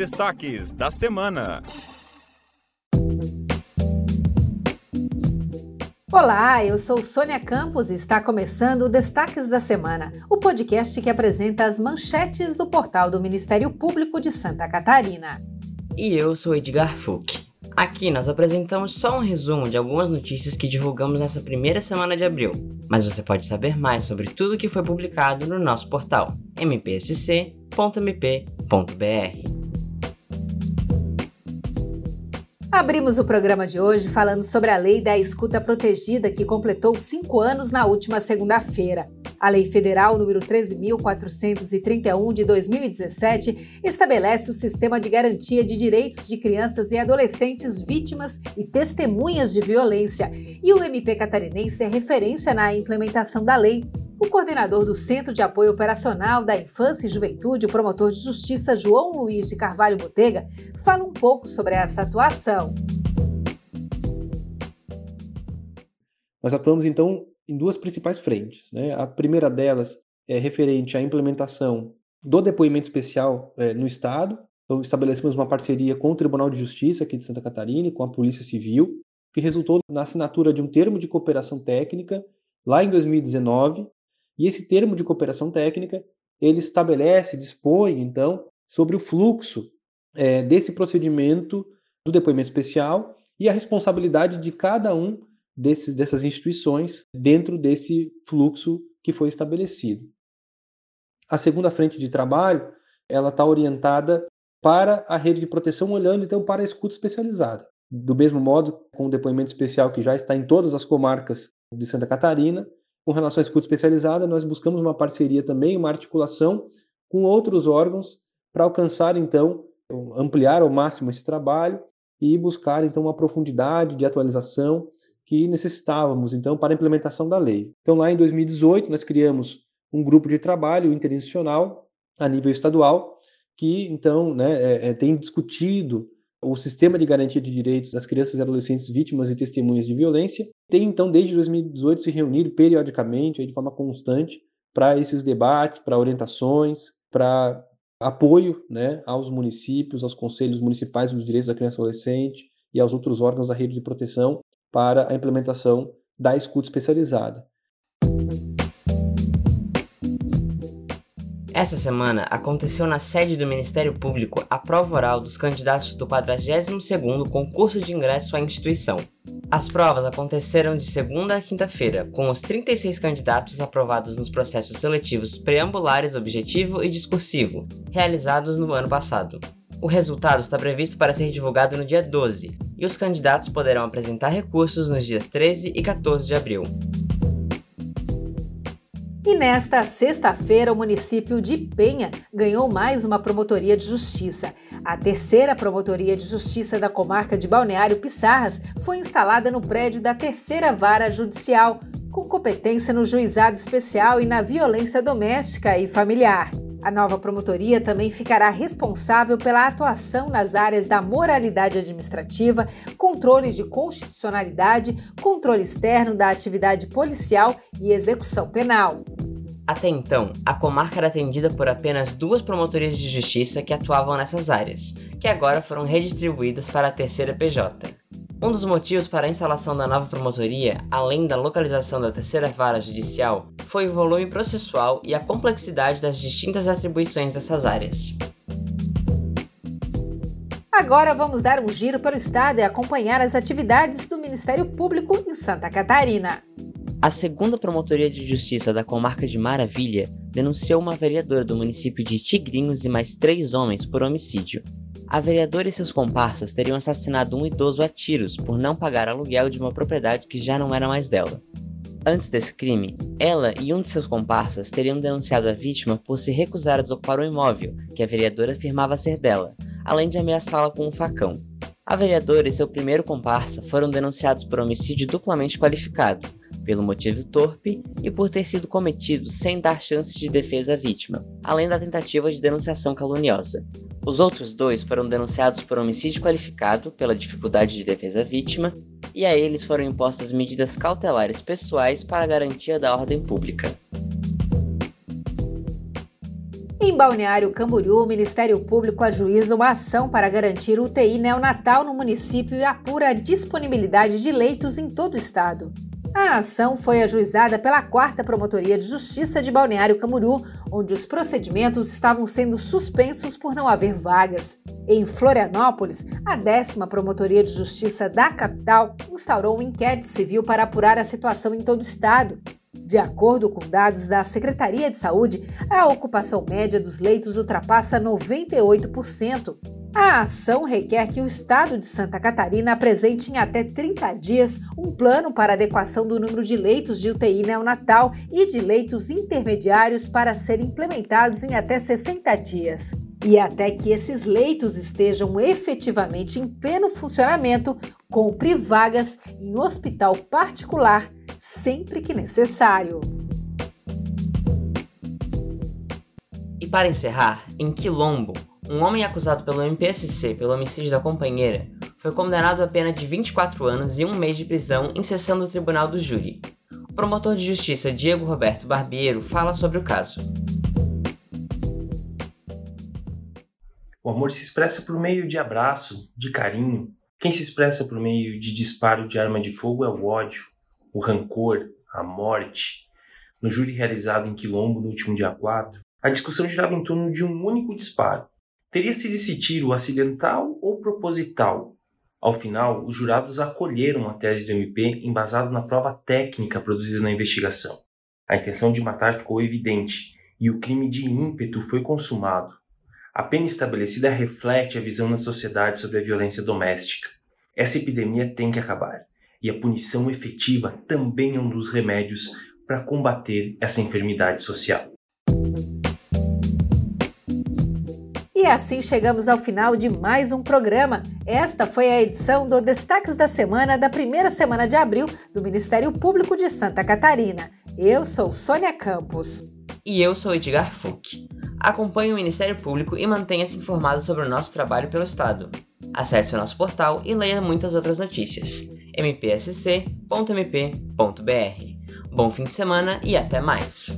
destaques da semana. Olá, eu sou Sônia Campos e está começando o Destaques da Semana, o podcast que apresenta as manchetes do portal do Ministério Público de Santa Catarina. E eu sou Edgar Fuch. Aqui nós apresentamos só um resumo de algumas notícias que divulgamos nessa primeira semana de abril, mas você pode saber mais sobre tudo que foi publicado no nosso portal mpsc.mp.br. Abrimos o programa de hoje falando sobre a Lei da Escuta Protegida, que completou cinco anos na última segunda-feira. A Lei Federal número 13.431 de 2017 estabelece o sistema de garantia de direitos de crianças e adolescentes vítimas e testemunhas de violência, e o MP catarinense é referência na implementação da lei, o coordenador do Centro de Apoio Operacional da Infância e Juventude, o promotor de justiça João Luiz de Carvalho Botega, fala um pouco sobre essa atuação. Nós atuamos então em duas principais frentes. Né? A primeira delas é referente à implementação do depoimento especial é, no Estado. Então, estabelecemos uma parceria com o Tribunal de Justiça aqui de Santa Catarina e com a Polícia Civil, que resultou na assinatura de um termo de cooperação técnica lá em 2019, e esse termo de cooperação técnica, ele estabelece, dispõe, então, sobre o fluxo é, desse procedimento do depoimento especial e a responsabilidade de cada um desses, dessas instituições dentro desse fluxo que foi estabelecido. A segunda frente de trabalho, ela está orientada para a rede de proteção, olhando então para a escuta especializada. Do mesmo modo, com o depoimento especial que já está em todas as comarcas de Santa Catarina, com relação à escuta especializada, nós buscamos uma parceria também, uma articulação com outros órgãos para alcançar, então, ampliar ao máximo esse trabalho e buscar, então, uma profundidade de atualização que necessitávamos, então, para a implementação da lei. Então, lá em 2018, nós criamos um grupo de trabalho interinstitucional a nível estadual que, então, né, é, é, tem discutido o sistema de garantia de direitos das crianças e adolescentes vítimas e testemunhas de violência tem, então, desde 2018, se reunido periodicamente, de forma constante, para esses debates, para orientações, para apoio né, aos municípios, aos conselhos municipais dos direitos da criança e adolescente e aos outros órgãos da rede de proteção para a implementação da escuta especializada. Essa semana aconteceu na sede do Ministério Público a prova oral dos candidatos do 42º concurso de ingresso à instituição. As provas aconteceram de segunda a quinta-feira, com os 36 candidatos aprovados nos processos seletivos preambulares objetivo e discursivo, realizados no ano passado. O resultado está previsto para ser divulgado no dia 12, e os candidatos poderão apresentar recursos nos dias 13 e 14 de abril. E nesta sexta-feira, o município de Penha ganhou mais uma promotoria de justiça. A terceira promotoria de justiça da comarca de Balneário Pissarras foi instalada no prédio da terceira vara judicial, com competência no juizado especial e na violência doméstica e familiar. A nova promotoria também ficará responsável pela atuação nas áreas da moralidade administrativa, controle de constitucionalidade, controle externo da atividade policial e execução penal. Até então, a comarca era atendida por apenas duas promotorias de justiça que atuavam nessas áreas, que agora foram redistribuídas para a terceira PJ. Um dos motivos para a instalação da nova promotoria, além da localização da terceira vara judicial, foi o volume processual e a complexidade das distintas atribuições dessas áreas. Agora vamos dar um giro pelo estado e acompanhar as atividades do Ministério Público em Santa Catarina. A segunda Promotoria de Justiça da Comarca de Maravilha denunciou uma vereadora do município de Tigrinhos e mais três homens por homicídio, a vereadora e seus comparsas teriam assassinado um idoso a tiros por não pagar aluguel de uma propriedade que já não era mais dela. Antes desse crime, ela e um de seus comparsas teriam denunciado a vítima por se recusar a desocupar o imóvel, que a vereadora afirmava ser dela, além de ameaçá-la com um facão. A vereadora e seu primeiro comparsa foram denunciados por homicídio duplamente qualificado, pelo motivo torpe e por ter sido cometido sem dar chance de defesa à vítima, além da tentativa de denunciação caluniosa. Os outros dois foram denunciados por homicídio qualificado pela dificuldade de defesa à vítima, e a eles foram impostas medidas cautelares pessoais para garantia da ordem pública. Em Balneário Camboriú, o Ministério Público ajuiza uma ação para garantir UTI neonatal no município e apura a disponibilidade de leitos em todo o estado. A ação foi ajuizada pela 4 Promotoria de Justiça de Balneário Camboriú, onde os procedimentos estavam sendo suspensos por não haver vagas. Em Florianópolis, a 10 Promotoria de Justiça da capital instaurou um inquérito civil para apurar a situação em todo o estado. De acordo com dados da Secretaria de Saúde, a ocupação média dos leitos ultrapassa 98%. A ação requer que o Estado de Santa Catarina apresente em até 30 dias um plano para adequação do número de leitos de UTI neonatal e de leitos intermediários para serem implementados em até 60 dias. E até que esses leitos estejam efetivamente em pleno funcionamento, compre vagas em hospital particular sempre que necessário. E para encerrar, em Quilombo, um homem acusado pelo MPSC pelo homicídio da companheira foi condenado a pena de 24 anos e um mês de prisão em sessão do Tribunal do Júri. O promotor de justiça Diego Roberto Barbiero fala sobre o caso. O amor se expressa por meio de abraço, de carinho. Quem se expressa por meio de disparo de arma de fogo é o ódio o rancor, a morte. No júri realizado em Quilombo no último dia 4, a discussão girava em torno de um único disparo. Teria sido esse tiro acidental ou proposital? Ao final, os jurados acolheram a tese do MP embasada na prova técnica produzida na investigação. A intenção de matar ficou evidente e o crime de ímpeto foi consumado. A pena estabelecida reflete a visão na sociedade sobre a violência doméstica. Essa epidemia tem que acabar e a punição efetiva também é um dos remédios para combater essa enfermidade social. E assim chegamos ao final de mais um programa. Esta foi a edição do Destaques da Semana da primeira semana de abril do Ministério Público de Santa Catarina. Eu sou Sônia Campos. E eu sou Edgar Fuch. Acompanhe o Ministério Público e mantenha-se informado sobre o nosso trabalho pelo Estado. Acesse o nosso portal e leia muitas outras notícias mpsc.mp.br. Bom fim de semana e até mais!